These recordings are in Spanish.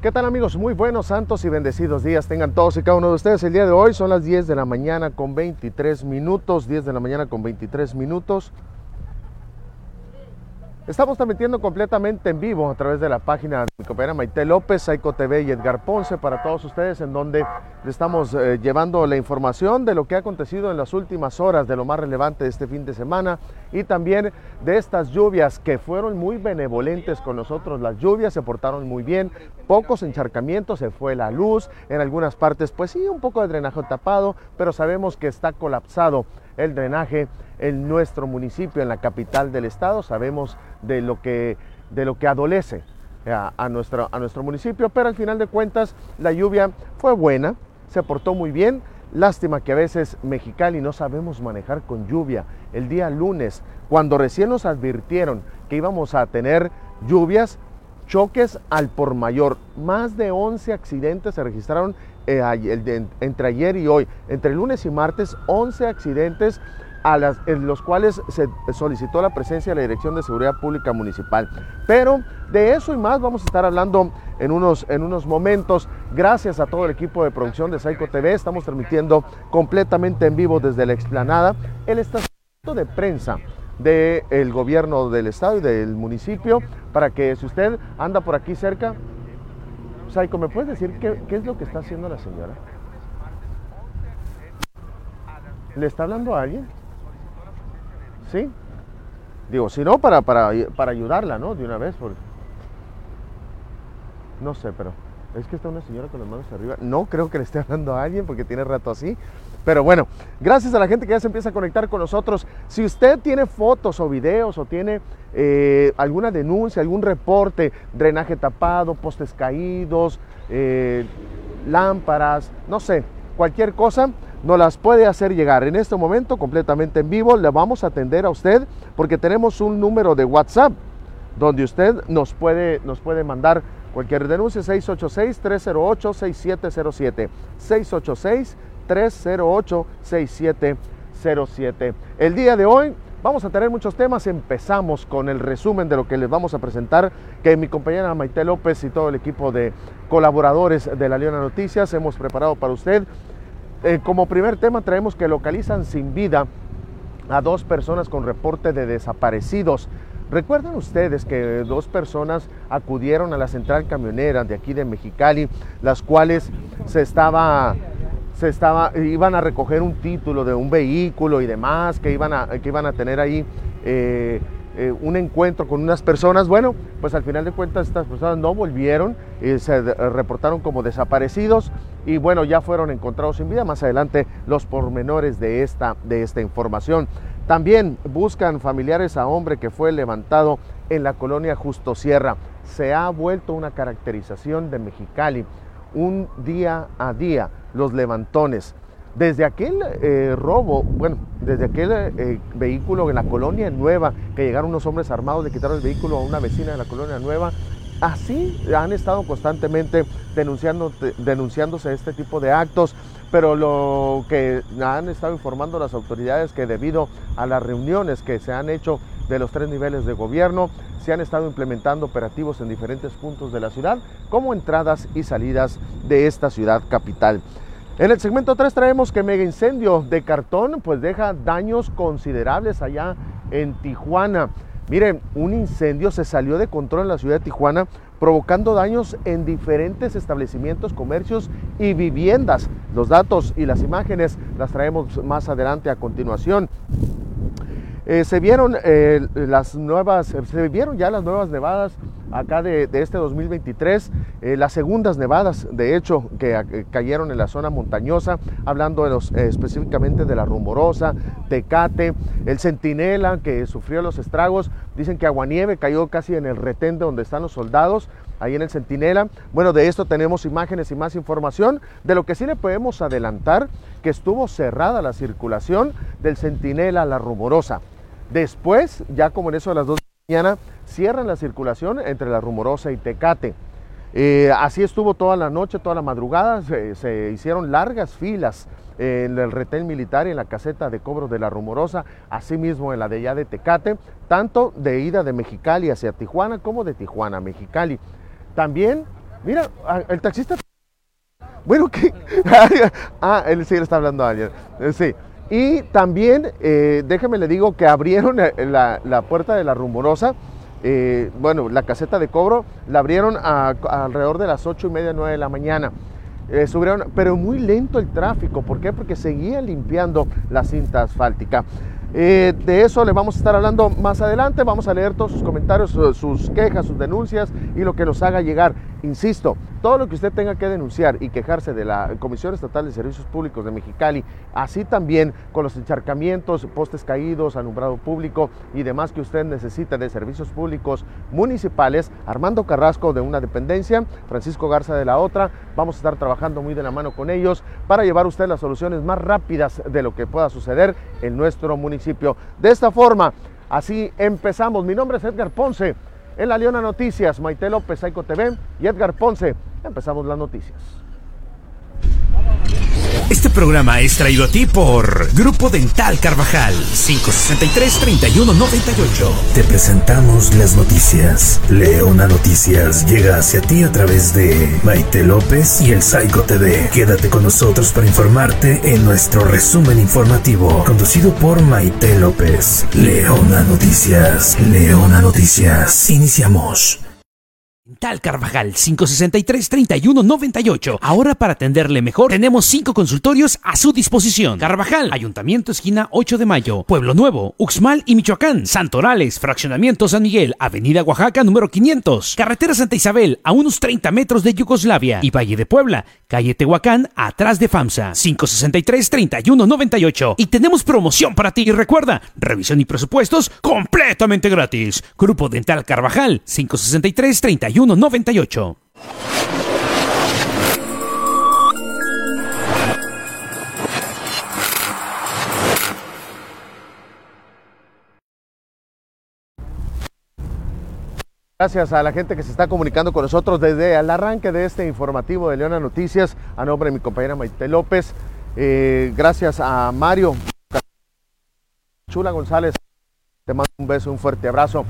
¿Qué tal amigos? Muy buenos, santos y bendecidos días tengan todos y cada uno de ustedes. El día de hoy son las 10 de la mañana con 23 minutos, 10 de la mañana con 23 minutos. Estamos transmitiendo completamente en vivo a través de la página de mi compañera Maite López, Saico TV y Edgar Ponce para todos ustedes, en donde estamos eh, llevando la información de lo que ha acontecido en las últimas horas, de lo más relevante de este fin de semana y también de estas lluvias que fueron muy benevolentes con nosotros. Las lluvias se portaron muy bien, pocos encharcamientos, se fue la luz, en algunas partes pues sí, un poco de drenaje tapado, pero sabemos que está colapsado el drenaje en nuestro municipio, en la capital del estado. Sabemos de lo que, de lo que adolece a, nuestro, a nuestro municipio, pero al final de cuentas la lluvia fue buena, se portó muy bien. Lástima que a veces Mexicali no sabemos manejar con lluvia. El día lunes, cuando recién nos advirtieron que íbamos a tener lluvias, choques al por mayor. Más de 11 accidentes se registraron eh, entre ayer y hoy. Entre lunes y martes, 11 accidentes a en los cuales se solicitó la presencia de la Dirección de Seguridad Pública Municipal. Pero de eso y más vamos a estar hablando en unos, en unos momentos. Gracias a todo el equipo de producción de Saico TV, estamos transmitiendo completamente en vivo desde la explanada el estacionamiento de prensa del gobierno del estado y del municipio para que si usted anda por aquí cerca, Saico, ¿me puedes decir qué, qué es lo que está haciendo la señora? ¿Le está hablando a alguien? ¿Sí? Digo, si no, para, para, para ayudarla, ¿no? De una vez. Porque... No sé, pero es que está una señora con las manos arriba. No creo que le esté hablando a alguien porque tiene rato así. Pero bueno, gracias a la gente que ya se empieza a conectar con nosotros. Si usted tiene fotos o videos o tiene eh, alguna denuncia, algún reporte, drenaje tapado, postes caídos, eh, lámparas, no sé, cualquier cosa, nos las puede hacer llegar. En este momento, completamente en vivo, le vamos a atender a usted porque tenemos un número de WhatsApp donde usted nos puede, nos puede mandar cualquier denuncia 686-308-6707. 686-308-6707. El día de hoy vamos a tener muchos temas. Empezamos con el resumen de lo que les vamos a presentar, que mi compañera Maite López y todo el equipo de colaboradores de la Leona Noticias hemos preparado para usted. Eh, como primer tema traemos que localizan sin vida a dos personas con reporte de desaparecidos. Recuerdan ustedes que dos personas acudieron a la central camionera de aquí de Mexicali, las cuales se estaba, se estaba, iban a recoger un título de un vehículo y demás, que iban a, que iban a tener ahí eh, eh, un encuentro con unas personas. Bueno, pues al final de cuentas estas personas no volvieron, y se reportaron como desaparecidos y bueno, ya fueron encontrados sin vida. Más adelante los pormenores de esta, de esta información. También buscan familiares a hombre que fue levantado en la colonia Justo Sierra. Se ha vuelto una caracterización de Mexicali, un día a día, los levantones. Desde aquel eh, robo, bueno, desde aquel eh, vehículo en la colonia nueva, que llegaron unos hombres armados, le quitaron el vehículo a una vecina de la colonia nueva, así han estado constantemente denunciando, denunciándose este tipo de actos, pero lo que han estado informando las autoridades que debido a las reuniones que se han hecho de los tres niveles de gobierno, se han estado implementando operativos en diferentes puntos de la ciudad, como entradas y salidas de esta ciudad capital. En el segmento 3 traemos que mega incendio de cartón pues deja daños considerables allá en Tijuana. Miren, un incendio se salió de control en la ciudad de Tijuana provocando daños en diferentes establecimientos, comercios y viviendas. Los datos y las imágenes las traemos más adelante a continuación. Eh, se vieron eh, las nuevas, se vieron ya las nuevas nevadas acá de, este 2023, eh, las segundas nevadas, de hecho, que cayeron en la zona montañosa, hablando de específicamente de la Rumorosa, Tecate, el Centinela, que sufrió los estragos, dicen que Aguanieve cayó casi en el retén donde están los soldados, ahí en el Centinela. Bueno, de esto tenemos imágenes y más información, de lo que sí le podemos adelantar, que estuvo cerrada la circulación del Centinela a la Rumorosa. Después, ya como en eso de las 2 de la mañana, cierran la circulación entre La Rumorosa y Tecate. Eh, así estuvo toda la noche, toda la madrugada, se, hicieron largas filas en el retén militar y en la caseta de cobro de La Rumorosa, asimismo en la de allá de Tecate, tanto de ida de Mexicali hacia Tijuana como de Tijuana a Mexicali. También Mira, el taxista. Bueno, ¿qué? ah, él sí le está hablando a alguien. Eh, Sí. Y también, eh, déjeme le digo que abrieron eh, la, la puerta de la rumorosa. eh, bueno, la caseta de cobro la abrieron alrededor de las 8 y media, 9 de la mañana. Subieron, pero muy lento el tráfico. ¿Por qué? Porque seguía limpiando la cinta asfáltica. Eh, de eso le vamos a estar hablando más adelante. Vamos a leer todos sus comentarios, su- sus quejas, sus denuncias y lo que nos haga llegar. Insisto, todo lo que usted tenga que denunciar y quejarse de la Comisión Estatal de Servicios Públicos de Mexicali, así también con los encharcamientos, postes caídos, alumbrado público y demás que usted necesita de servicios públicos municipales, Armando Carrasco de una dependencia, Francisco Garza de la otra, vamos a estar trabajando muy de la mano con ellos para llevar a usted las soluciones más rápidas de lo que pueda suceder en nuestro municipio. De esta forma, así empezamos. Mi nombre es Edgar Ponce. En La Leona Noticias, Maite López, Aico TV y Edgar Ponce. Empezamos las noticias. Este programa es traído a ti por Grupo Dental Carvajal 563-3198. Te presentamos las noticias. Leona Noticias llega hacia ti a través de Maite López y el Psycho TV. Quédate con nosotros para informarte en nuestro resumen informativo, conducido por Maite López. Leona Noticias. Leona Noticias. Iniciamos. Dental Carvajal 563-3198. Ahora para atenderle mejor, tenemos cinco consultorios a su disposición. Carvajal, Ayuntamiento Esquina 8 de Mayo, Pueblo Nuevo, Uxmal y Michoacán, Santorales, Fraccionamiento San Miguel, Avenida Oaxaca número 500, Carretera Santa Isabel a unos 30 metros de Yugoslavia y Valle de Puebla, calle Tehuacán atrás de FAMSA 563-3198. Y tenemos promoción para ti. Y recuerda, revisión y presupuestos completamente gratis. Grupo Dental Carvajal 563-3198. Gracias a la gente que se está comunicando con nosotros desde el arranque de este informativo de Leona Noticias, a nombre de mi compañera Maite López. Eh, gracias a Mario Chula González, te mando un beso, un fuerte abrazo.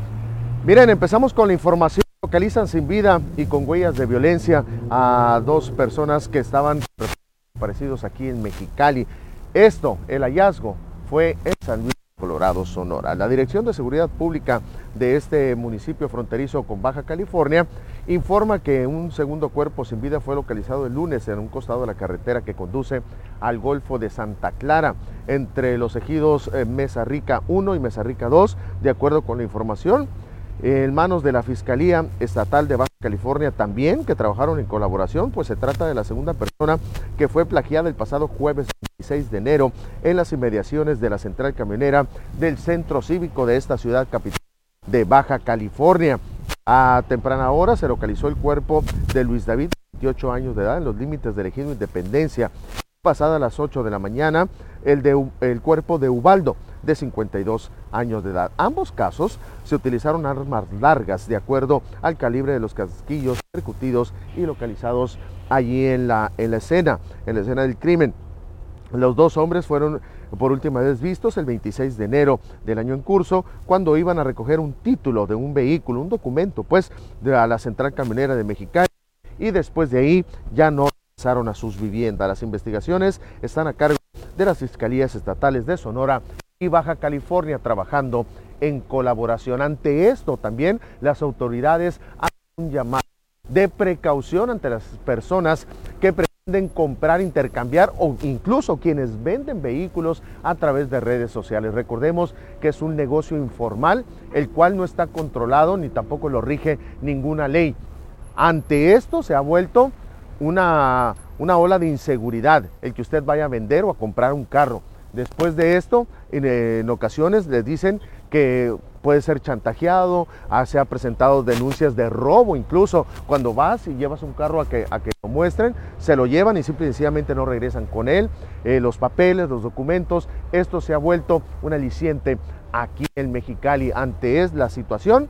Miren, empezamos con la información. Localizan sin vida y con huellas de violencia a dos personas que estaban desaparecidos aquí en Mexicali. Esto, el hallazgo, fue en San Luis, Colorado, Sonora. La Dirección de Seguridad Pública de este municipio fronterizo con Baja California informa que un segundo cuerpo sin vida fue localizado el lunes en un costado de la carretera que conduce al Golfo de Santa Clara, entre los ejidos eh, Mesa Rica 1 y Mesa Rica 2, de acuerdo con la información en manos de la Fiscalía Estatal de Baja California también, que trabajaron en colaboración, pues se trata de la segunda persona que fue plagiada el pasado jueves 26 de enero en las inmediaciones de la central camionera del centro cívico de esta ciudad capital de Baja California. A temprana hora se localizó el cuerpo de Luis David, 28 años de edad, en los límites del ejido Independencia. Pasada las 8 de la mañana, el, de, el cuerpo de Ubaldo, de 52 años de edad. Ambos casos se utilizaron armas largas de acuerdo al calibre de los casquillos percutidos y localizados allí en la, en la escena, en la escena del crimen. Los dos hombres fueron por última vez vistos el 26 de enero del año en curso, cuando iban a recoger un título de un vehículo, un documento, pues, de a la central camionera de Mexicali, y después de ahí ya no regresaron a sus viviendas. Las investigaciones están a cargo de las fiscalías estatales de Sonora y Baja California trabajando en colaboración. Ante esto también las autoridades hacen un llamado de precaución ante las personas que pretenden comprar, intercambiar o incluso quienes venden vehículos a través de redes sociales. Recordemos que es un negocio informal, el cual no está controlado ni tampoco lo rige ninguna ley. Ante esto se ha vuelto una, una ola de inseguridad el que usted vaya a vender o a comprar un carro. Después de esto, en, en ocasiones les dicen que puede ser chantajeado, ah, se ha presentado denuncias de robo incluso cuando vas y llevas un carro a que, a que lo muestren, se lo llevan y simple y sencillamente no regresan con él, eh, los papeles, los documentos, esto se ha vuelto un aliciente aquí en Mexicali. Ante es la situación,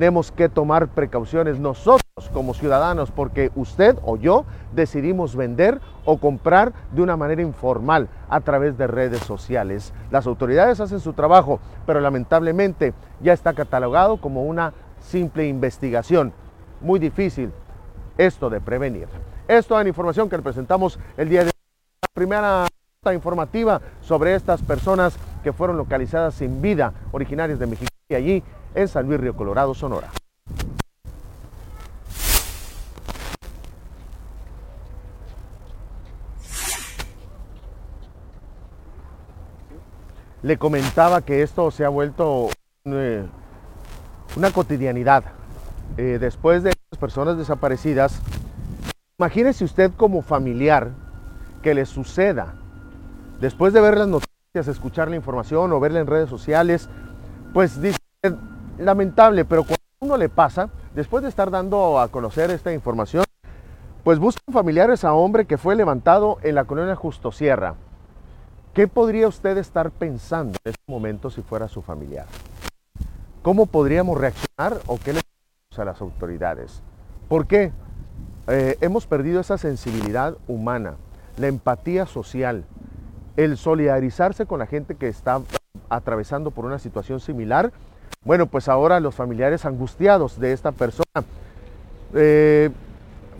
tenemos que tomar precauciones nosotros como ciudadanos porque usted o yo decidimos vender o comprar de una manera informal a través de redes sociales. Las autoridades hacen su trabajo, pero lamentablemente ya está catalogado como una simple investigación. Muy difícil esto de prevenir. Esto es la información que le presentamos el día de hoy. La primera informativa sobre estas personas que fueron localizadas sin vida, originarias de México y allí en San Luis Río Colorado, Sonora. Le comentaba que esto se ha vuelto eh, una cotidianidad. Eh, después de las personas desaparecidas, imagínese usted como familiar que le suceda, después de ver las noticias, escuchar la información o verla en redes sociales, pues dice, lamentable, pero cuando uno le pasa, después de estar dando a conocer esta información, pues buscan familiares a hombre que fue levantado en la colonia Justo Sierra. ¿Qué podría usted estar pensando en este momento si fuera su familiar? ¿Cómo podríamos reaccionar o qué le a las autoridades? ¿Por qué? Eh, hemos perdido esa sensibilidad humana, la empatía social, el solidarizarse con la gente que está atravesando por una situación similar. Bueno, pues ahora los familiares angustiados de esta persona. Eh,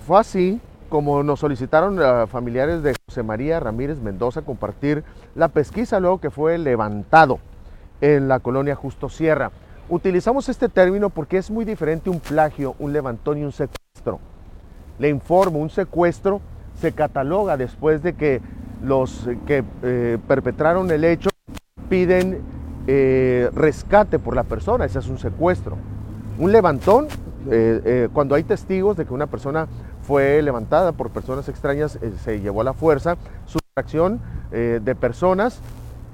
fue así como nos solicitaron familiares de José María Ramírez Mendoza compartir la pesquisa luego que fue levantado en la colonia Justo Sierra. Utilizamos este término porque es muy diferente un plagio, un levantón y un secuestro. Le informo, un secuestro se cataloga después de que los que eh, perpetraron el hecho piden eh, rescate por la persona, ese es un secuestro. Un levantón, eh, cuando hay testigos de que una persona fue levantada por personas extrañas, eh, se llevó a la fuerza, sustracción eh, de personas.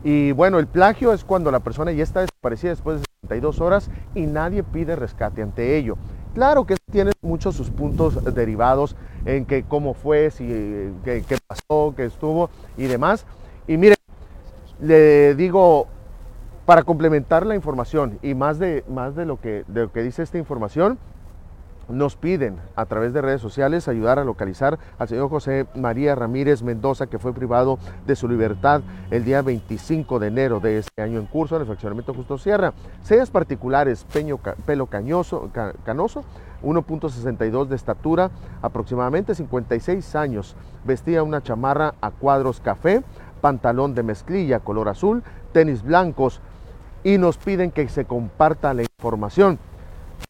Y bueno, el plagio es cuando la persona ya está desaparecida después de 72 horas y nadie pide rescate ante ello. Claro que tiene muchos sus puntos derivados en que cómo fue, si, qué, qué pasó, qué estuvo y demás. Y mire, le digo, para complementar la información y más de, más de, lo, que, de lo que dice esta información, nos piden a través de redes sociales ayudar a localizar al señor José María Ramírez Mendoza, que fue privado de su libertad el día 25 de enero de este año en curso en el fraccionamiento Justo Sierra. Sellas particulares, peño, pelo cañoso, canoso, 1.62 de estatura, aproximadamente 56 años. Vestía una chamarra a cuadros café, pantalón de mezclilla color azul, tenis blancos y nos piden que se comparta la información.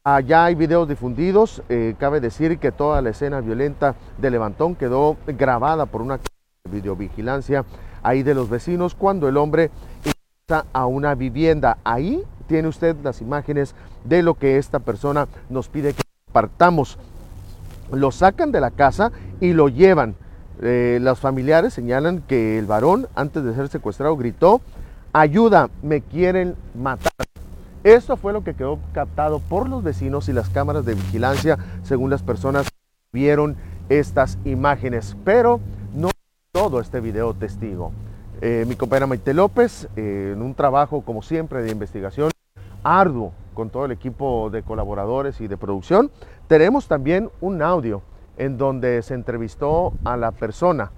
Allá hay videos difundidos. Eh, cabe decir que toda la escena violenta de Levantón quedó grabada por una videovigilancia ahí de los vecinos cuando el hombre ingresa a una vivienda. Ahí tiene usted las imágenes de lo que esta persona nos pide que partamos. Lo sacan de la casa y lo llevan. Eh, los familiares señalan que el varón, antes de ser secuestrado, gritó, ayuda, me quieren matar. Esto fue lo que quedó captado por los vecinos y las cámaras de vigilancia, según las personas que vieron estas imágenes. Pero no todo este video testigo. Eh, mi compañera Maite López, eh, en un trabajo, como siempre, de investigación arduo con todo el equipo de colaboradores y de producción, tenemos también un audio en donde se entrevistó a la persona,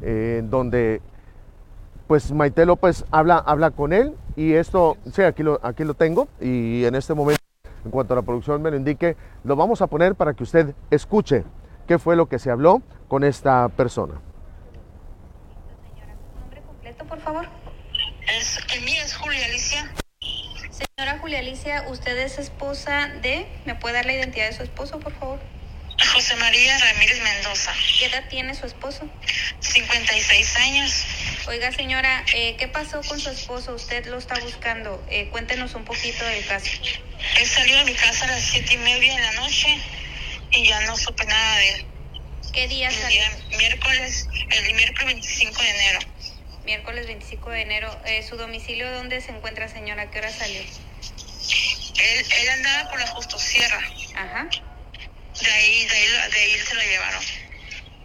eh, en donde pues Maite López habla, habla con él y esto, sí, aquí lo, aquí lo tengo y en este momento, en cuanto a la producción me lo indique, lo vamos a poner para que usted escuche qué fue lo que se habló con esta persona. Señora, nombre completo, por favor? Es, el mío es Julia Alicia. Señora Julia Alicia, usted es esposa de... ¿Me puede dar la identidad de su esposo, por favor? José María Ramírez Mendoza. ¿Qué edad tiene su esposo? 56 años. Oiga, señora, eh, ¿qué pasó con su esposo? Usted lo está buscando. Eh, cuéntenos un poquito del caso. Él salió de mi casa a las siete y media de la noche y ya no supe nada de él. ¿Qué día El salió? día miércoles, el miércoles 25 de enero. Miércoles 25 de enero. Eh, ¿Su domicilio dónde se encuentra, señora? ¿A qué hora salió? Él, él andaba por la Justo Sierra. Ajá. De ahí, de ahí, de ahí se lo llevaron.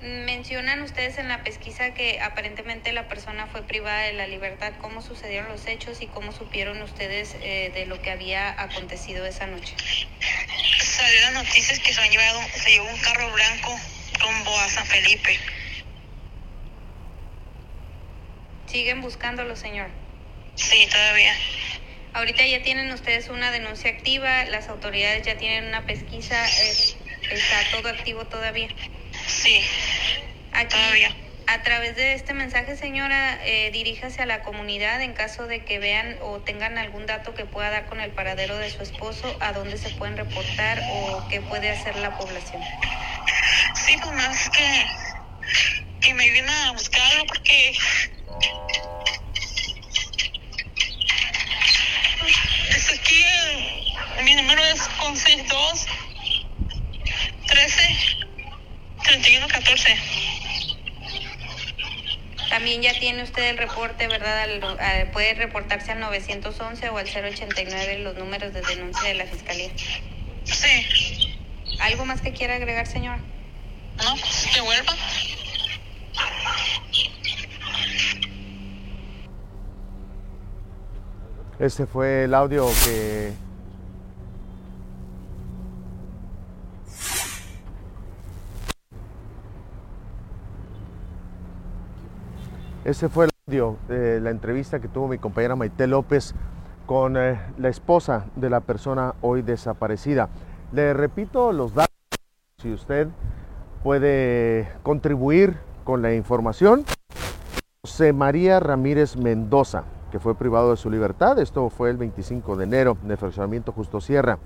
Mencionan ustedes en la pesquisa que aparentemente la persona fue privada de la libertad. ¿Cómo sucedieron los hechos y cómo supieron ustedes eh, de lo que había acontecido esa noche? Salió las noticias que se han llevado, se llevó un carro blanco rumbo a San Felipe. ¿Siguen buscándolo, señor? Sí, todavía. Ahorita ya tienen ustedes una denuncia activa, las autoridades ya tienen una pesquisa. eh, ¿Está todo activo todavía? Sí, Aquí, todavía. a través de este mensaje, señora, eh, diríjase a la comunidad en caso de que vean o tengan algún dato que pueda dar con el paradero de su esposo, a dónde se pueden reportar o qué puede hacer la población. Sí, pues más que, que me vienen a buscarlo porque es aquí, mi número es 162 13 31 14. También ya tiene usted el reporte, ¿verdad? Al- al- puede reportarse al 911 o al 089 los números de denuncia de la fiscalía. Sí, ¿Algo más que quiera agregar, señora? no, que vuelva. Este fue el audio que Ese fue el audio de la entrevista que tuvo mi compañera Maite López con eh, la esposa de la persona hoy desaparecida. Le repito los datos, si usted puede contribuir con la información. José María Ramírez Mendoza, que fue privado de su libertad. Esto fue el 25 de enero en el fraccionamiento Justo Sierra.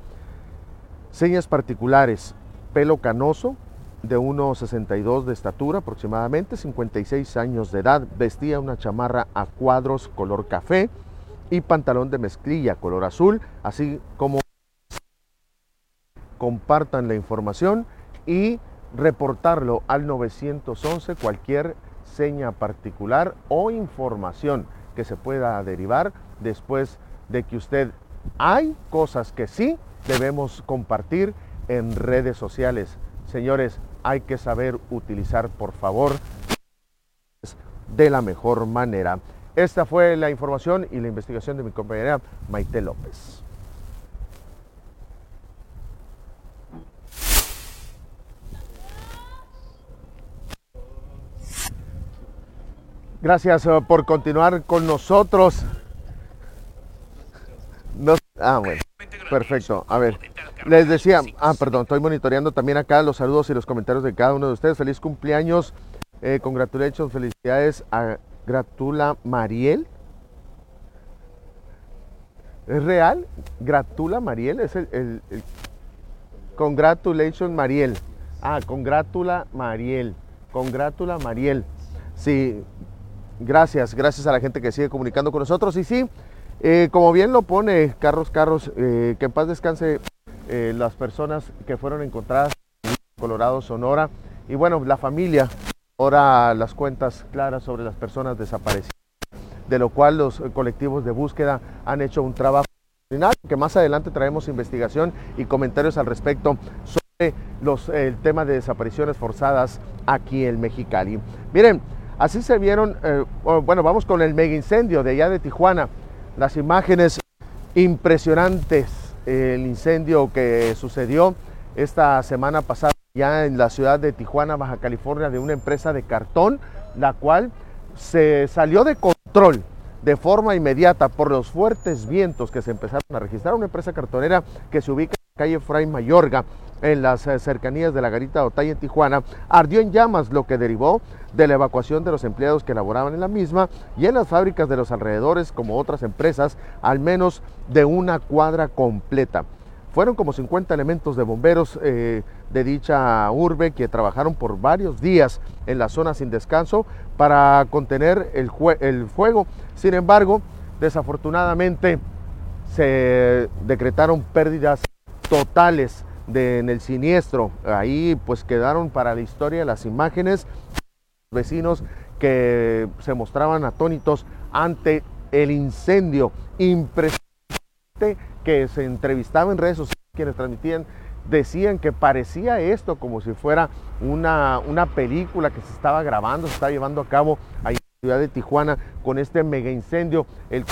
Señas particulares, pelo canoso, de 1,62 de estatura aproximadamente, 56 años de edad, vestía una chamarra a cuadros color café y pantalón de mezclilla color azul, así como compartan la información y reportarlo al 911 cualquier seña particular o información que se pueda derivar después de que usted hay cosas que sí debemos compartir en redes sociales. Señores, hay que saber utilizar, por favor, de la mejor manera. Esta fue la información y la investigación de mi compañera Maite López. Gracias eh, por continuar con nosotros. No- ah, bueno. Perfecto. A ver, les decía, ah, perdón, estoy monitoreando también acá los saludos y los comentarios de cada uno de ustedes. Feliz cumpleaños, eh, congratulations, felicidades a Gratula Mariel. ¿Es real? Gratula Mariel, es el, el- el- Congratulations Mariel. Ah, congratula Mariel. Congratula Mariel. Sí, gracias, gracias a la gente que sigue comunicando con nosotros. Y sí, eh, como bien lo pone Carlos Carros, eh, que en paz descanse eh, las personas que fueron encontradas en Colorado, Sonora. Y bueno, la familia, ahora las cuentas claras sobre las personas desaparecidas, de lo cual los colectivos de búsqueda han hecho un trabajo extraordinario, que más adelante traemos investigación y comentarios al respecto sobre los, el tema de desapariciones forzadas aquí en Mexicali. Miren, así se vieron, bueno, vamos con el mega incendio de allá de Tijuana, las imágenes impresionantes, el incendio que sucedió esta semana pasada ya en la ciudad de Tijuana, Baja California, de una empresa de cartón, la cual se salió de control de forma inmediata por los fuertes vientos que se empezaron a registrar. Una empresa cartonera que se ubica en la calle Fray Mayorga, en las eh, cercanías de la garita Otay en Tijuana, ardió en llamas, lo que derivó de la evacuación de los empleados que laboraban en la misma y en las fábricas de los alrededores, como otras empresas, al menos de una cuadra completa. Fueron como 50 elementos de bomberos eh, de dicha urbe que trabajaron por varios días en la zona sin descanso para contener el fuego. Sin embargo, desafortunadamente se decretaron pérdidas totales de- en el siniestro. Ahí pues quedaron para la historia las imágenes vecinos que se mostraban atónitos ante el incendio impresionante que se entrevistaba en redes sociales, quienes transmitían, decían que parecía esto como si fuera una, una película que se estaba grabando, se estaba llevando a cabo ahí en la ciudad de Tijuana con este mega incendio, el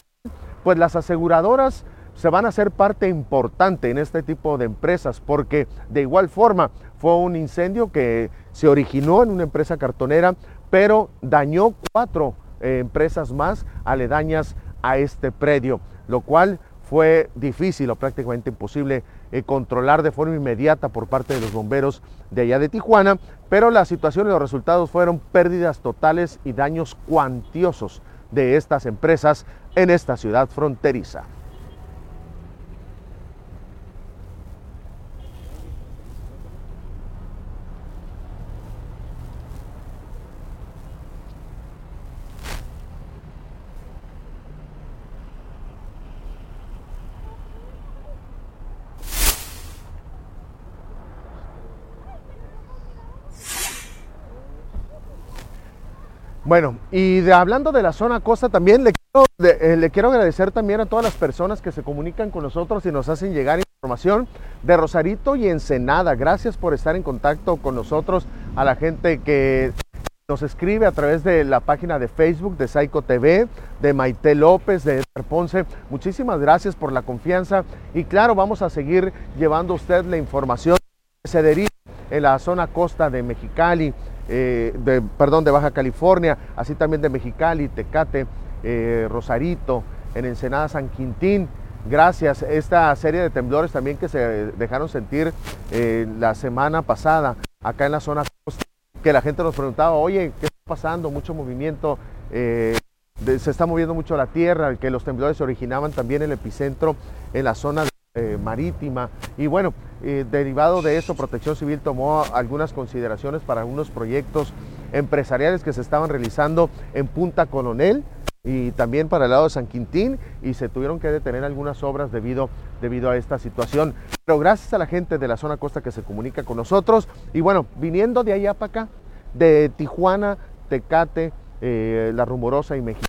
pues las aseguradoras se van a hacer parte importante en este tipo de empresas porque de igual forma fue un incendio que se originó en una empresa cartonera, pero dañó cuatro eh, empresas más aledañas a este predio, lo cual fue difícil o prácticamente imposible eh, controlar de forma inmediata por parte de los bomberos de allá de Tijuana, pero la situación y los resultados fueron pérdidas totales y daños cuantiosos de estas empresas en esta ciudad fronteriza. Bueno, y hablando de la zona costa también le quiero, de, eh, le quiero agradecer también a todas las personas que se comunican con nosotros y nos hacen llegar información de Rosarito y Ensenada. Gracias por estar en contacto con nosotros, a la gente que nos escribe a través de la página de Facebook de Saico TV, de Maite López, de Edgar Ponce. Muchísimas gracias por la confianza y claro, vamos a seguir llevando a usted la información que se deriva en la zona costa de Mexicali, eh, de, perdón, de Baja California, así también de Mexicali, Tecate, eh, Rosarito, en Ensenada San Quintín. Gracias. Esta serie de temblores también que se dejaron sentir eh, la semana pasada acá en la zona costa, que la gente nos preguntaba, oye, ¿qué está pasando? Mucho movimiento. se está moviendo mucho la tierra, que los temblores se originaban también en el epicentro en la zona marítima. Y bueno, eh, derivado de eso, Protección Civil tomó algunas consideraciones para algunos proyectos empresariales que se estaban realizando en Punta Colonel y también para el lado de San Quintín y se tuvieron que detener algunas obras debido, debido a esta situación. Pero gracias a la gente de la zona costa que se comunica con nosotros y bueno, viniendo de allá para acá, de Tijuana, Tecate, eh, La Rumorosa y México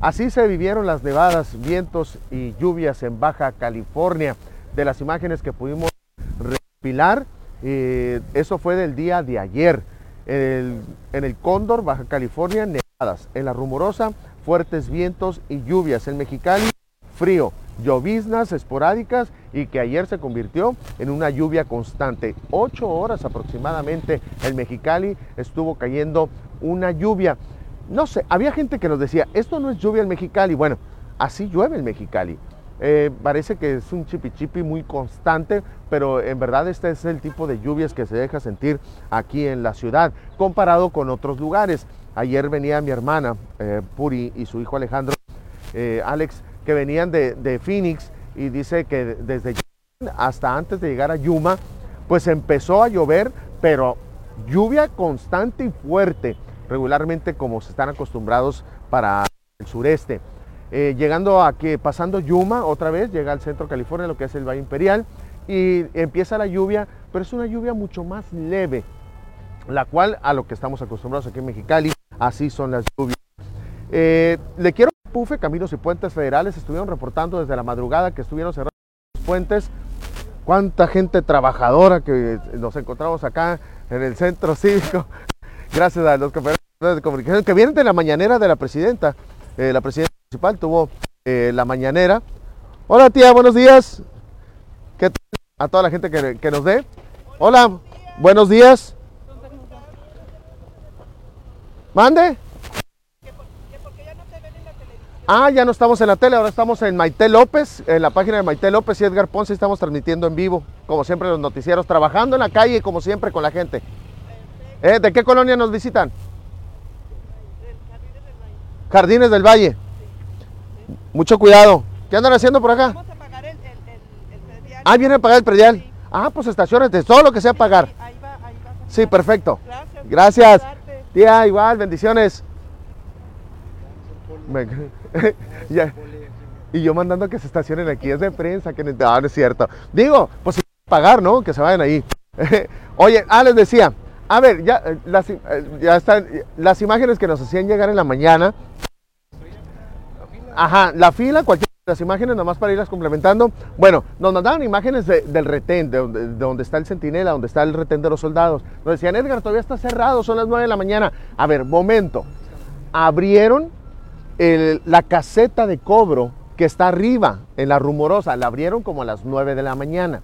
Así se vivieron las nevadas, vientos y lluvias en Baja California. De las imágenes que pudimos repilar, eh, eso fue del día de ayer. En el, Cóndor, Baja California, nevadas. En la Rumorosa, fuertes vientos y lluvias. En Mexicali, frío, lloviznas esporádicas y que ayer se convirtió en una lluvia constante. Ocho horas aproximadamente en Mexicali estuvo cayendo una lluvia no sé, había gente que nos decía, esto no es lluvia en Mexicali. Bueno, así llueve en Mexicali. Eh, parece que es un chipi chipi muy constante, pero en verdad este es el tipo de lluvias que se deja sentir aquí en la ciudad, comparado con otros lugares. Ayer venía mi hermana eh, Puri y su hijo Alejandro, eh, Alex, que venían de, de, Phoenix y dice que desde hasta antes de llegar a Yuma, pues empezó a llover, pero lluvia constante y fuerte regularmente como se están acostumbrados para el sureste. Eh, llegando a que pasando Yuma otra vez, llega al centro de California, lo que es el Valle Imperial, y empieza la lluvia, pero es una lluvia mucho más leve, la cual a lo que estamos acostumbrados aquí en Mexicali, así son las lluvias. Eh, le quiero Pufe, Caminos y Puentes Federales estuvieron reportando desde la madrugada que estuvieron cerrados los puentes. Cuánta gente trabajadora que nos encontramos acá en el centro cívico gracias a los compañeros de comunicación que vienen de la mañanera de la presidenta. Eh, la presidenta municipal tuvo eh, la mañanera. Hola tía, buenos días. ¿Qué a toda la gente que, nos dé. Hola, buenos días. Mande. Ah, ya no estamos en la tele, ahora estamos en Maite López, en la página de Maite López y Edgar Ponce, estamos transmitiendo en vivo, como siempre los noticieros, trabajando en la calle, como siempre con la gente. ¿Eh? ¿De qué colonia nos visitan? Jardines del Valle. Mucho cuidado. ¿Qué andan haciendo por acá? Vamos a pagar el, predial. Ah, vienen a pagar el predial. Ah, pues estaciones de todo lo que sea pagar. Ahí va, ahí va sí, perfecto. Gracias. Gracias. Tía, igual, bendiciones. y yo mandando que se estacionen aquí, es de prensa, que no, no es cierto. Digo, pues si pagar, ¿no? Que se vayan ahí. Oye, ah, les decía, a ver, ya, eh, las, eh, ya están las imágenes que nos hacían llegar en la mañana. Ajá, la fila, cualquier las imágenes, nomás para irlas complementando. Bueno, nos mandaban imágenes del retén, de donde, está el centinela, donde está el retén de los soldados. Nos decían, Edgar, todavía está cerrado, son las 9 de la mañana. A ver, momento. Abrieron la caseta de cobro que está arriba, en la rumorosa. La abrieron como a las 9 de la mañana.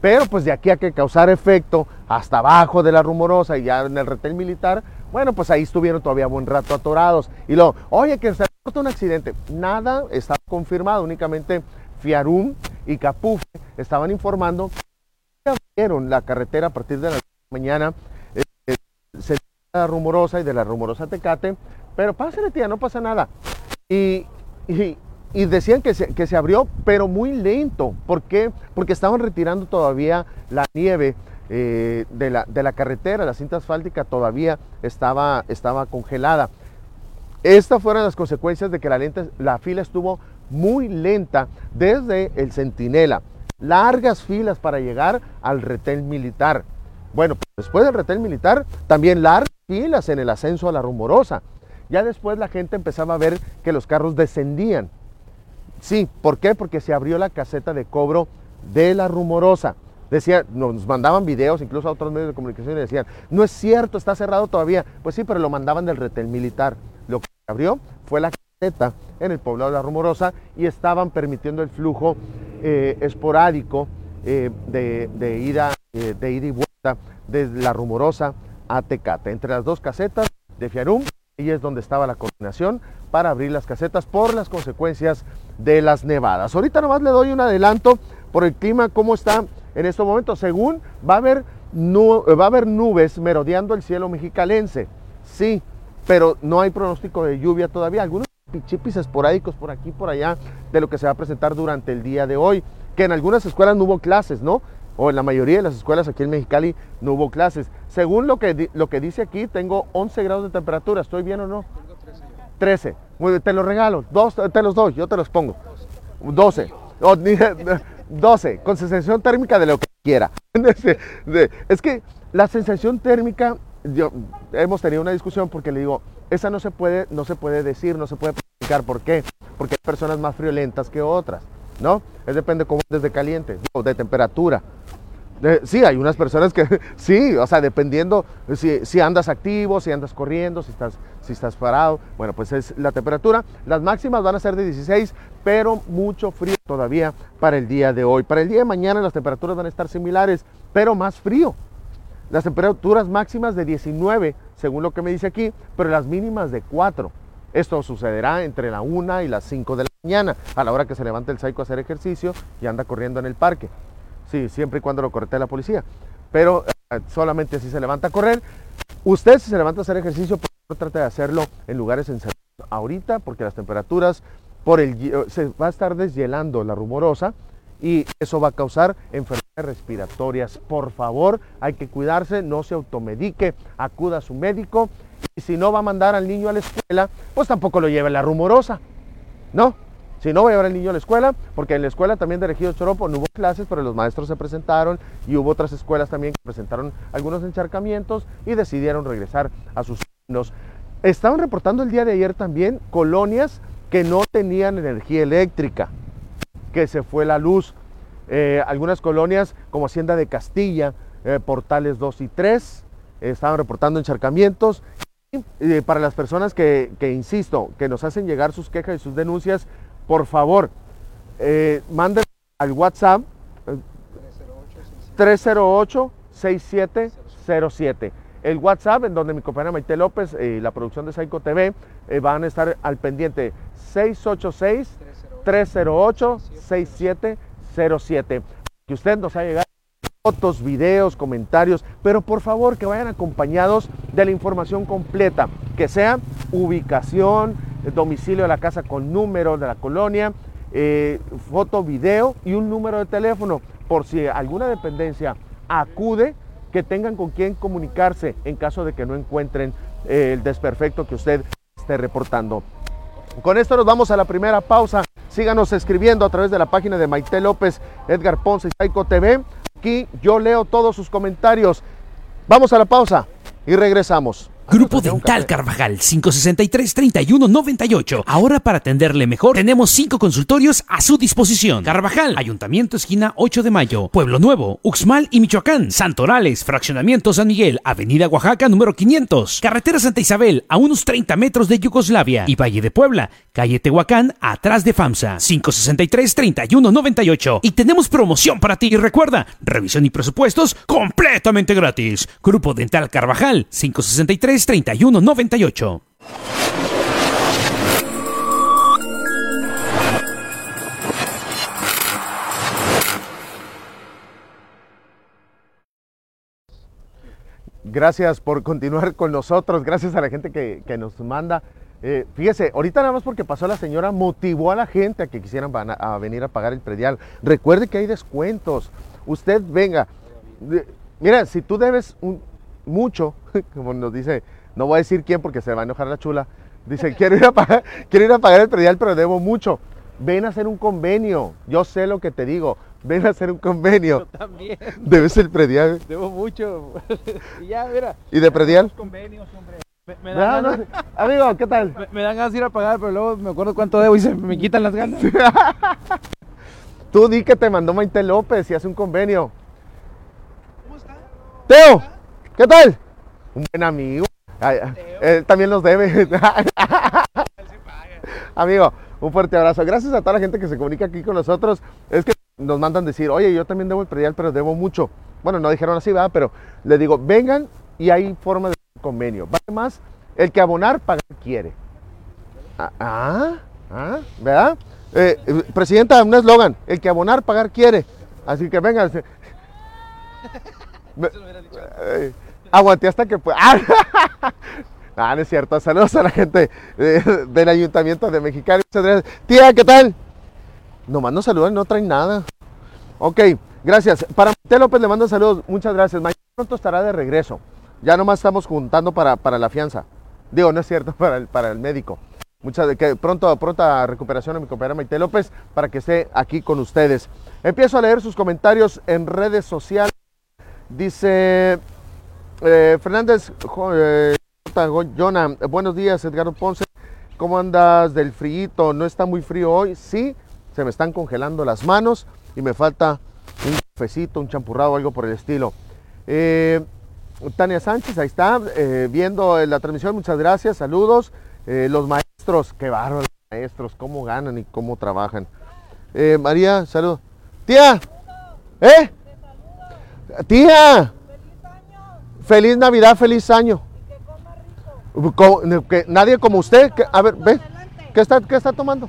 Pero pues de aquí a que causar efecto hasta abajo de la rumorosa y ya en el retén militar, bueno, pues ahí estuvieron todavía buen rato atorados. Y luego, oye, que se un accidente. Nada está confirmado, únicamente Fiarum y Capufe estaban informando que abrieron la carretera a partir de la mañana eh, de la rumorosa y de la rumorosa Tecate, pero pásale tía, no pasa nada. Y, y, y decían que se, que se, abrió, pero muy lento. ¿Por qué? Porque estaban retirando todavía la nieve eh, de, la, de, la, carretera, la cinta asfáltica todavía estaba, estaba congelada. Estas fueron las consecuencias de que la, fila estuvo muy lenta desde el Centinela. Largas filas para llegar al retén militar. Bueno, después del retén militar, también largas filas en el ascenso a la rumorosa. Ya después la gente empezaba a ver que los carros descendían. Sí, ¿por qué? Porque se abrió la caseta de cobro de la rumorosa. Decía, nos mandaban videos, incluso a otros medios de comunicación, y decían, no es cierto, está cerrado todavía. Pues sí, pero lo mandaban del retén militar. Abrió fue la caseta en el poblado de la Rumorosa y estaban permitiendo el flujo eh, esporádico eh, de, ida, eh, de ida y vuelta desde la Rumorosa a Tecate. Entre las dos casetas de Fiarum, y es donde estaba la coordinación para abrir las casetas por las consecuencias de las nevadas. Ahorita nomás le doy un adelanto por el clima, cómo está en estos momentos. Según va a haber, va a haber nubes merodeando el cielo mexicalense. Sí, pero no hay pronóstico de lluvia todavía. Algunos pichipis esporádicos por aquí por allá de lo que se va a presentar durante el día de hoy. Que en algunas escuelas no hubo clases, ¿no? O en la mayoría de las escuelas aquí en Mexicali no hubo clases. Según lo que, lo que dice aquí, tengo 11 grados de temperatura. ¿Estoy bien o no? 13. Te los regalo. Dos, te los doy, yo te los pongo. 12. 12, con sensación térmica de lo que quiera. Es que la sensación térmica, yo, hemos tenido una discusión porque le digo, esa no se puede, no se puede decir, no se puede explicar por qué. Porque hay personas más friolentas que otras, ¿no? Es depende cómo desde caliente, o de temperatura. Sí, hay unas personas que sí, o sea, dependiendo si, si, andas activo, si andas corriendo, si estás, si estás parado, bueno, pues es la temperatura. Las máximas van a ser de 16, pero mucho frío todavía para el día de hoy. Para el día de mañana las temperaturas van a estar similares, pero más frío. Las temperaturas máximas de 19, según lo que me dice aquí, pero las mínimas de 4. Esto sucederá entre la 1 y las 5 de la mañana, a la hora que se levante el psycho a hacer ejercicio y anda corriendo en el parque. Sí, siempre y cuando lo correte la policía. Pero eh, solamente si se levanta a correr. Usted si se levanta a hacer ejercicio, por favor trate de hacerlo en lugares encerrados ahorita, porque las temperaturas por el eh, se va a estar deshielando la rumorosa y eso va a causar enfermedades respiratorias. Por favor, hay que cuidarse, no se automedique, acuda a su médico y si no va a mandar al niño a la escuela, pues tampoco lo lleve la rumorosa. ¿No? Si no, voy a llevar al niño a la escuela, porque en la escuela también de Regido Choropo no hubo clases, pero los maestros se presentaron y hubo otras escuelas también que presentaron algunos encharcamientos y decidieron regresar a sus alumnos. Estaban reportando el día de ayer también colonias que no tenían energía eléctrica, que se fue la luz. Eh, algunas colonias como Hacienda de Castilla, eh, Portales 2 y 3, eh, estaban reportando encharcamientos. Y, eh, para las personas que, insisto, que nos hacen llegar sus quejas y sus denuncias, por favor, manden al WhatsApp 308-6707. El WhatsApp en donde mi compañera Maite López y la producción de Saico TV van a estar al pendiente 686-308-6707. Que usted nos ha llegado fotos, videos, comentarios, pero por favor que vayan acompañados de la información completa, que sea ubicación, domicilio de la casa con número de la colonia, eh, foto, video y un número de teléfono por si alguna dependencia acude, que tengan con quién comunicarse en caso de que no encuentren eh, el desperfecto que usted esté reportando. Con esto nos vamos a la primera pausa. Síganos escribiendo a través de la página de Maite López, Edgar Ponce y Saico TV. Aquí yo leo todos sus comentarios. Vamos a la pausa y regresamos. Grupo Dental Carvajal 563-3198. Ahora para atenderle mejor tenemos cinco consultorios a su disposición. Carvajal, Ayuntamiento esquina 8 de Mayo, Pueblo Nuevo, Uxmal y Michoacán, Santorales, Fraccionamiento San Miguel, Avenida Oaxaca número 500, Carretera Santa Isabel a unos 30 metros de Yugoslavia y Valle de Puebla, calle Tehuacán atrás de FAMSA 563-3198. Y tenemos promoción para ti. Y recuerda, revisión y presupuestos completamente gratis. Grupo Dental Carvajal 563 33 31 98. Gracias por continuar con nosotros, gracias a la gente que, nos manda. Eh, fíjese, ahorita nada más porque pasó la señora, motivó a la gente a que quisieran a, venir a pagar el predial. Recuerde que hay descuentos. Usted venga. Mira, si tú debes un, mucho, como nos dice, no voy a decir quién porque se va a enojar la chula. Dice, quiero ir a pagar, quiero ir a pagar el predial, pero debo mucho. Ven a hacer un convenio. Yo sé lo que te digo. Ven a hacer un convenio. También, Debes el predial. debo mucho. y ya, mira. ¿Y de predial? Convenios, hombre. Me, dan no. ganas, Amigo, ¿qué tal? me- me dan ganas de ir a pagar, pero luego me acuerdo cuánto debo y se me quitan las ganas. Tú di que te mandó Maite López y hace un convenio. ¿Cómo está? Teo, ¿qué tal? Un buen amigo. Ay, él también nos debe. Amigo, un fuerte abrazo. Gracias a toda la gente que se comunica aquí con nosotros. Es que nos mandan decir, oye, yo también debo el predial, pero debo mucho. Bueno, no dijeron así, ¿verdad? Pero le digo, vengan y hay forma de convenio. Vale más el que abonar, pagar quiere. Ah, ah, ah, ¿verdad? Eh, presidenta, un eslogan, el que abonar, pagar quiere. Así que vengan. aguanté hasta que... pu- Ah, Ah, no es cierto. Saludos a la gente eh, del Ayuntamiento de Mexicali. Tía, ¿qué tal? Nomás nos saludan, no traen nada. Ok, gracias. Para Maite López le mando saludos. Muchas gracias. Mañana pronto estará de regreso. Ya nomás estamos juntando para, para la fianza. Digo, no es cierto, para el, para el médico. Muchas de que pronto, pronta recuperación a mi compañera Maite López para que esté aquí con ustedes. Empiezo a leer sus comentarios en redes sociales. Dice eh, Fernández eh. Jonah, buenos días Edgardo Ponce. ¿Cómo andas del frío? ¿No está muy frío hoy? Sí, se me están congelando las manos y me falta un cafecito, un champurrado, algo por el estilo. Eh, Tania Sánchez, ahí está, eh, viendo la transmisión, muchas gracias, saludos. Eh, los maestros, qué bárbaros maestros, cómo ganan y cómo trabajan. Eh, María, saludos. Tía, ¿eh? Tía, feliz Navidad, feliz año. Co- que nadie como usted, que- a ver, ve, ¿qué está, qué está tomando?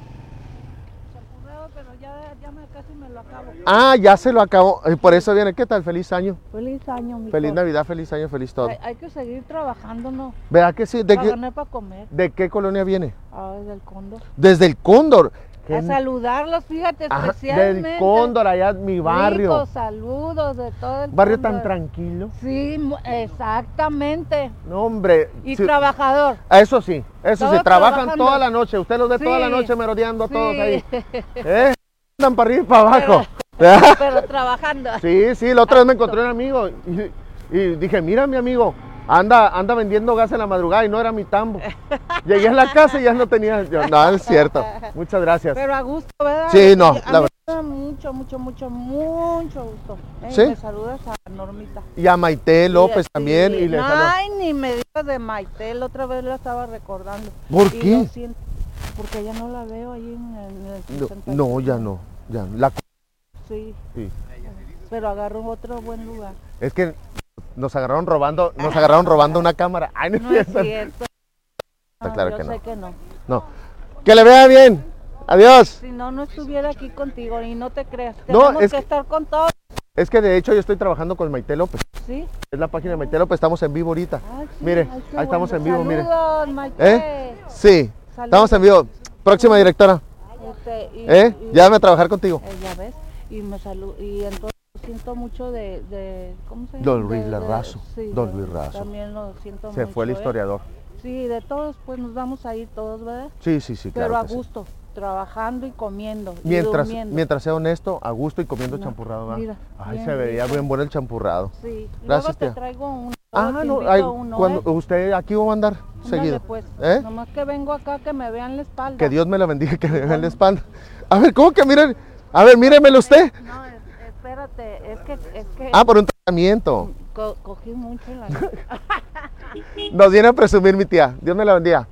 pero ya, ya me, casi me lo acabo. Ah, ya se lo acabó, eh, por eso viene, ¿qué tal? Feliz año, Feliz año, mi feliz Navidad, feliz año, feliz todo. Hay, hay que seguir trabajando, ¿no? ¿Verdad que sí? ¿De Para qué, para comer. de qué colonia viene? Ah, del cóndor. Desde el Cóndor. A ¿Qué- saludarlos, fíjate, especialmente. del Cóndor, allá mi barrio. Ricos saludos de todo el Barrio tan Cóndor. tranquilo. Sí, exactamente. No, hombre. Y sí, trabajador. Eso sí, eso sí, Todos trabajan trabajando. toda la noche. Usted los ve toda la Sí, noche merodeando a todos sí. ahí. ¿Eh? Andan para arriba y para abajo. pero trabajando. Sí, sí, la otra vez me encontré un amigo y, y dije, mira mi amigo, anda, anda vendiendo gas en la madrugada y no era mi tambo. Llegué a la casa y ya no tenía. yo, no, es cierto. Muchas gracias. Pero a gusto, ¿verdad? Sí, no, A la da mucho, mucho, mucho, mucho gusto. Eh, ¿Sí? Me saludas a Normita. Y a Maite López Sí, también. sí. Y le. Ay, ni me digas de Maite, la otra vez la estaba recordando. ¿Por Y qué? lo siento, porque ya no la veo ahí en el, en el No, 60. no, ya no. Ya. La, Sí, sí. pero agarró otro buen lugar. Es que nos agarraron robando, nos agarraron robando una cámara. Ay, no, No es cierto. Está No, claro yo que sé no. que no. No. Que le vea bien. Adiós. Si no, no estuviera aquí contigo y no te creas. No, Tenemos es que que- estar con todos, Es que de hecho yo estoy trabajando con Maite López. ¿sí? Es la página de Maite López, estamos en vivo ahorita. Ay, sí, Mire, ay, ahí estamos bueno. en vivo, mire. Saludos, Maite. ¿Eh? Sí, Saludos. estamos en vivo. Próxima directora, Este, y- ¿eh? y- a trabajar contigo. Eh, ya ves, y me salu y entonces siento mucho de, de ¿cómo se llama? Don Luis Larrazo, sí, don de- Luis Razo. También lo siento Se mucho. fue el ¿eh? historiador. Sí, de todos, pues nos vamos a ir todos, ¿verdad? Sí, sí, sí, claro. Pero a sí. gusto, trabajando y comiendo. y Mientras, durmiendo. mientras sea honesto, a gusto y comiendo No, champurrado. ¿verdad? mira, Ay, bien se rico. bien bueno el champurrado. Sí, Gracias, luego te traigo uno. Ah, no, uno, cuando ¿eh? usted aquí va a andar Ándale, seguido. pues, ¿Eh? nomás que vengo acá que me vean la espalda. Que Dios me la bendiga, que le vean la espalda. A ver, ¿cómo que miren? A ver, míremelo usted. No, espérate, es que, es que Ah, por un tratamiento. co- cogí mucho en la Nos viene a presumir mi tía. Dios me la bendiga.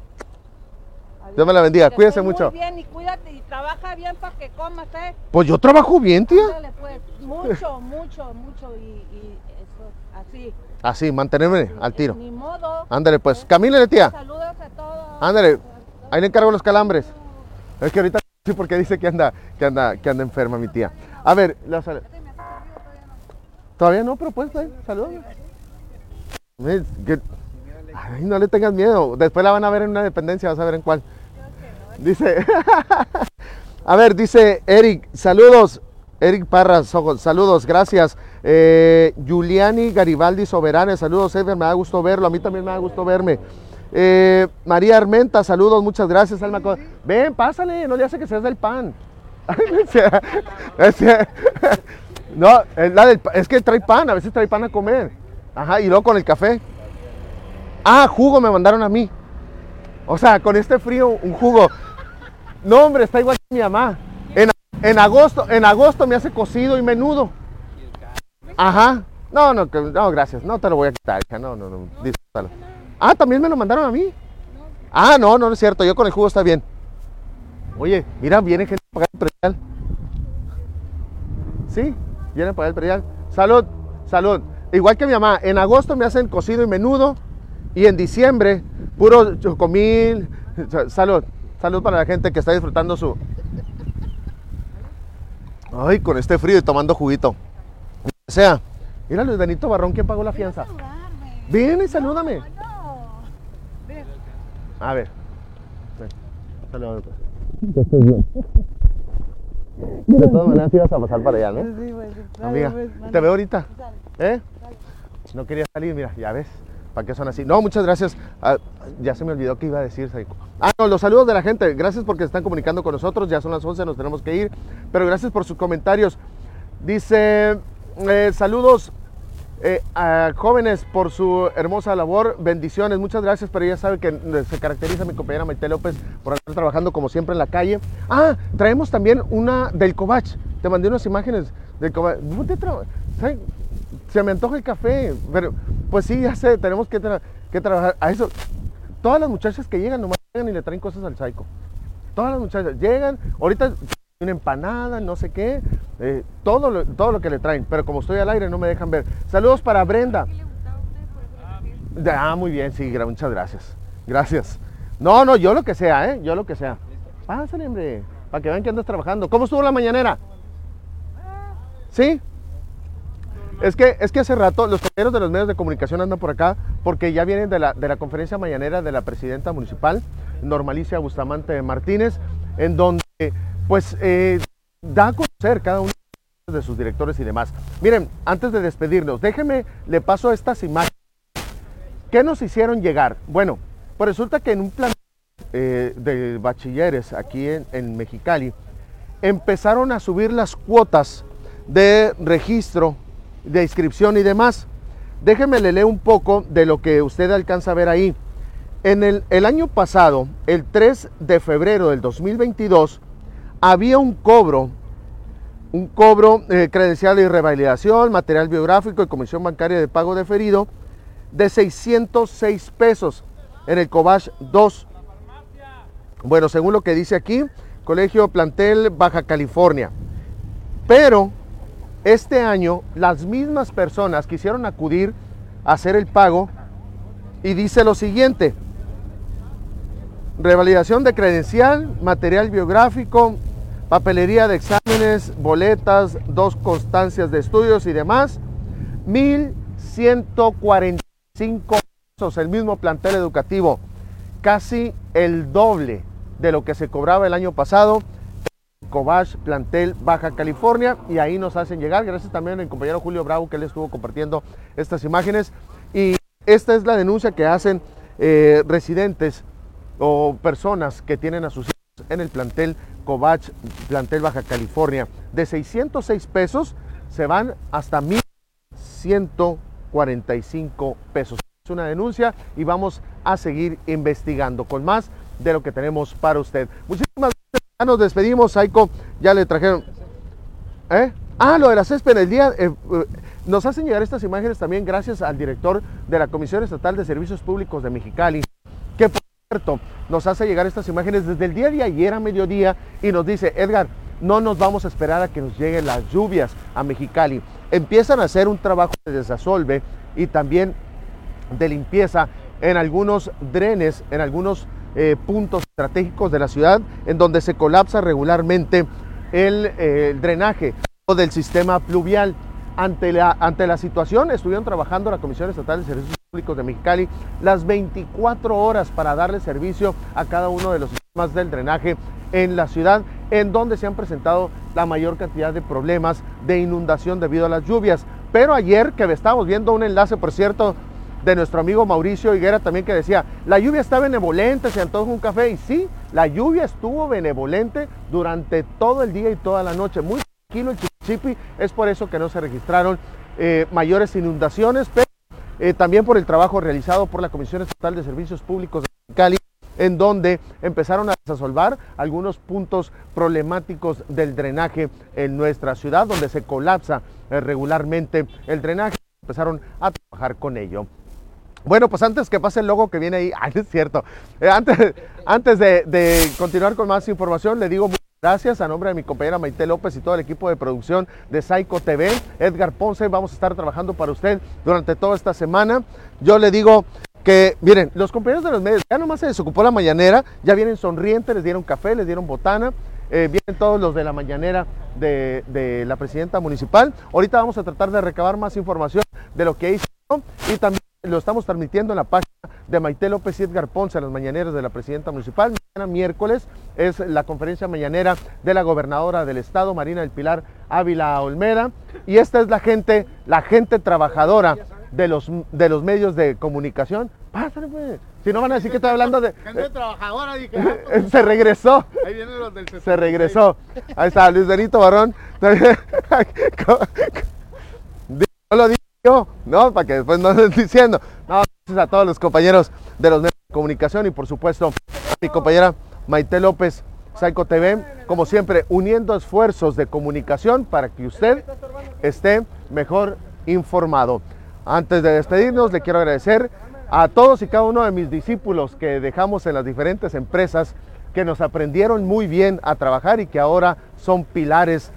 Dios me la bendiga. Que Cuídese mucho. Muy bien y cuídate y trabaja bien para que comas, ¿eh? Pues yo trabajo bien, tía. Ándale, pues, mucho, mucho, mucho y, y eso, así. Así, mantenerme al tiro. Ni modo. Ándale, pues, camínele, tía. Saludos a todos. Ándale, ahí le encargo los calambres. Es que ahorita sí porque dice que anda, que anda, que anda enferma mi tía. A ver, la Todavía no, pero pues saludos. Eh, que- Ay, no le tengas miedo. Después la van a ver en una dependencia, vas a ver en cuál. Dice, a ver, dice Eric, saludos. Eric Parras, saludos, gracias. Eh, Giuliani Garibaldi Soberane, saludos, Edgar, me da gusto verlo, a mí también me da gusto verme. Eh, María Armenta, saludos, muchas gracias, Alma. Ven, pásale, no le hace que seas del pan. No, es, la del es que trae pan, a veces trae pan a comer. Ajá, y luego con el café. Ah, jugo me mandaron a mí. O sea, con este frío, un jugo. No, hombre, está igual que mi mamá. En, en agosto, en agosto me hace cocido y menudo. Ajá. No, no, no, gracias. No te lo voy a quitar. No, no, no. Disfrútalo. Ah, también me lo mandaron a mí. Ah, no, no, no es cierto. Yo con el jugo está bien. Oye, mira, viene gente a pagar el predial. Sí, viene a pagar el predial. Salud, salud. Igual que mi mamá, en agosto me hacen cocido y menudo y en diciembre puro chocomil. Sa- Salud, salud para la gente que está disfrutando su... Ay, con este frío y tomando juguito. O sea, mira Luis Benito Barrón, ¿quién pagó la fianza? Ven y salúdame. A ver. Ven, salúdame, pues. Que estés bien. De todas maneras ibas a pasar para allá, ¿no? Sí, Amiga, pues, te veo ahorita. ¿Eh? No quería salir, mira, ya ves. ¿Para qué son así? No, muchas gracias. Ah, ya se me olvidó que iba a decir. Ah, no, los saludos de la gente. Gracias porque se están comunicando con nosotros. Ya son las 11, nos tenemos que ir. Pero gracias por sus comentarios. Dice, eh, saludos eh, a jóvenes por su hermosa labor. Bendiciones, muchas gracias. Pero ya sabe que eh, se caracteriza mi compañera Maite López por estar trabajando como siempre en la calle. Ah, traemos también una del Covach. Te mandé unas imágenes del Covach. ¿Dónde tra- ¿sabe? Se me antoja el café, pero pues sí, ya sé, tenemos que, que trabajar. A eso, todas las muchachas que llegan nomás llegan y le traen cosas al psycho. Todas las muchachas llegan, ahorita una empanada, no sé qué, eh, todo, lo, todo lo que le traen, pero como estoy al aire no me dejan ver. Saludos para Brenda. Ah, muy bien, sí, muchas gracias. Gracias. No, no, yo lo que sea, ¿eh? Yo lo que sea. Pásale, hombre, para que vean que andas trabajando. ¿Cómo estuvo la mañanera? ¿Sí? Es que, es que hace rato los compañeros de los medios de comunicación andan por acá porque ya vienen de la, de la conferencia mañanera de la presidenta municipal, Normalicia Bustamante Martínez, en donde pues eh, da a cada uno de sus directores y demás. Miren, antes de despedirnos, déjenme, le paso estas imágenes. ¿Qué nos hicieron llegar? Bueno, pues resulta que en un plan eh, de bachilleres aquí en, en Mexicali, empezaron a subir las cuotas de registro, de inscripción y demás. Déjeme le un poco de lo que usted alcanza a ver ahí. En el, el año pasado, el 3 de febrero del 2022, había un cobro, un cobro eh, credencial de revalidación, material biográfico y comisión bancaria de pago deferido de 606 pesos en el Cobach 2. Bueno, según lo que dice aquí, Colegio Plantel Baja California. Pero este año las mismas personas quisieron acudir a hacer el pago y dice lo siguiente. Revalidación de credencial, material biográfico, papelería de boletas, dos constancias de estudios y demás. 1.145 pesos el mismo plantel educativo. Casi el doble de lo que se cobraba el año pasado. Cobach, plantel Baja California, y ahí nos hacen llegar. Gracias también al compañero Julio Bravo que él estuvo compartiendo estas imágenes. Y esta es la denuncia que hacen eh, residentes o personas que tienen a sus hijos en el plantel Cobach, plantel Baja California. De 606 pesos se van hasta 1.145 pesos. Es una denuncia y vamos a seguir investigando con más de lo que tenemos para usted. Muchísimas gracias. Ya nos despedimos, Saiko. Ya le trajeron. ¿Eh? Ah, lo de la césped el día. eh, eh, nos hacen llegar estas imágenes también gracias al director de la Comisión Estatal de Servicios Públicos de Mexicali, nos hace llegar estas imágenes desde el día de ayer a mediodía y nos dice, Edgar, no nos vamos a esperar a que nos lleguen las lluvias a Mexicali. Empiezan a hacer un trabajo de desasolve y también de limpieza en algunos drenes, en algunos eh, puntos estratégicos de la ciudad, en donde se colapsa regularmente el, eh, el drenaje del sistema pluvial. Ante la, ante la situación estuvieron trabajando la Comisión Estatal de Servicios De Mexicali las 24 horas para darle servicio a cada uno de los sistemas del drenaje en la ciudad, en donde se han presentado la mayor cantidad de problemas de inundación debido a las lluvias. Pero ayer que estábamos viendo un enlace, por cierto, de nuestro amigo Mauricio Higuera también que decía, la lluvia está benevolente, se antoja un café. Y sí, la lluvia estuvo benevolente durante todo el día y toda la noche. Muy tranquilo el Chipi, es por eso que no se registraron eh, mayores inundaciones, eh, también por el trabajo realizado por la Comisión Estatal de Servicios Públicos de Cali en donde empezaron a resolver algunos puntos problemáticos del drenaje en nuestra ciudad, donde se colapsa eh, regularmente el drenaje. Empezaron a trabajar con ello. Bueno, pues antes que pase el logo que viene ahí, ay, es cierto, eh, antes, antes de, de, continuar con más información, le digo gracias a nombre de mi compañera Maite López y todo el equipo de producción de Psycho TV, Edgar Ponce, vamos a estar trabajando para usted durante toda esta semana. Yo le digo que, miren, los compañeros de los medios, ya nomás se desocupó la mañanera, ya vienen sonrientes, les dieron café, les dieron botana, eh, vienen todos los de la mañanera de, de la presidenta municipal. Ahorita vamos a tratar de recabar más información de lo que hizo y también lo estamos transmitiendo en la página de Maite López y Edgar Ponce, las mañaneras de la presidenta municipal. Mañana miércoles es la conferencia mañanera de la gobernadora del estado, Marina del Pilar Ávila Olmeda. Y esta es la gente, la gente trabajadora de los, de los medios de comunicación. Pásale, pues. Si no van a decir que estoy hablando de. Gente trabajadora, dije. ah, se regresó. Ahí vienen los del Se regresó. Ahí está, Luis Benito Barón. No lo digo yo, ¿no? Para que después no estén diciendo. No, gracias a todos los compañeros de los medios de comunicación y por supuesto a mi compañera Maite López, Psycho TV, como siempre, uniendo esfuerzos de comunicación para que usted esté mejor informado. Antes de despedirnos, le quiero agradecer a todos y cada uno de mis discípulos que dejamos en las diferentes empresas que nos aprendieron muy bien a trabajar y que ahora son pilares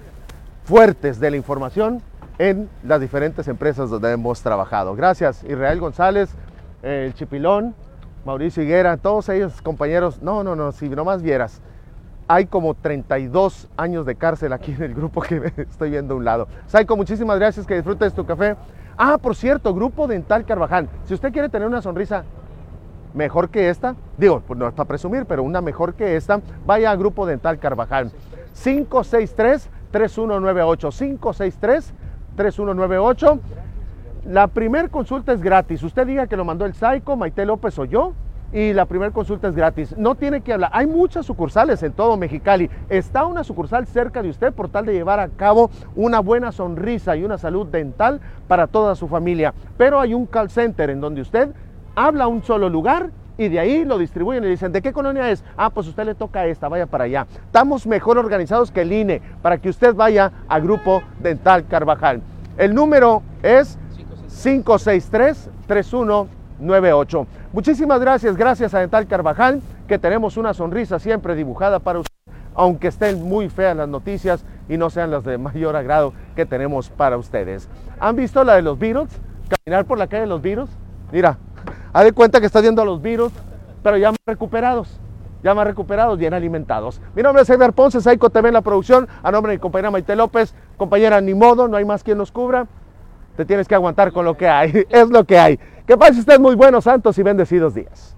fuertes de la información en las diferentes empresas donde hemos trabajado. Gracias, Israel González, el Chipilón, Mauricio Higuera, todos ellos compañeros. No, no, no, si nomás vieras, hay como 32 años de cárcel aquí en el grupo que estoy viendo a un lado. Saiko, muchísimas gracias, que disfrutes tu café. Ah, por cierto, Grupo Dental Carvajal. Si usted quiere tener una sonrisa mejor que esta, digo, pues no es para presumir, pero una mejor que esta, vaya a Grupo Dental Carvajal. 563-3198. 563-3198. La primer consulta es gratis. Usted diga que lo mandó el Saico, Maite López o yo, y la primera consulta es gratis. No tiene que hablar. Hay muchas sucursales en todo Mexicali. Está una sucursal cerca de usted por tal de llevar a cabo una buena sonrisa y una salud dental para toda su familia. Pero hay un call center en donde usted habla a un solo lugar y de ahí lo distribuyen y dicen, ¿de qué colonia es? Ah, pues usted le toca esta, vaya para allá. Estamos mejor organizados que el INE para que usted vaya a Grupo Dental Carvajal. El número es 563-3198. Muchísimas gracias, gracias a Dental Carvajal, que tenemos una sonrisa siempre dibujada para usted, aunque estén muy feas las noticias y no sean las de mayor agrado que tenemos para ustedes. ¿Han visto la de los virus? Caminar por la calle de los virus. Mira, haz de cuenta que estás viendo a los virus, pero ya más recuperados, ya más recuperados, bien alimentados. Mi nombre es Edgar Ponce, Saico TV en la producción, a nombre de mi compañera Maite López, compañera, ni modo, no hay más quien nos cubra, te tienes que aguantar con lo que hay, es lo que hay. Que pase usted muy buenos, santos y bendecidos días.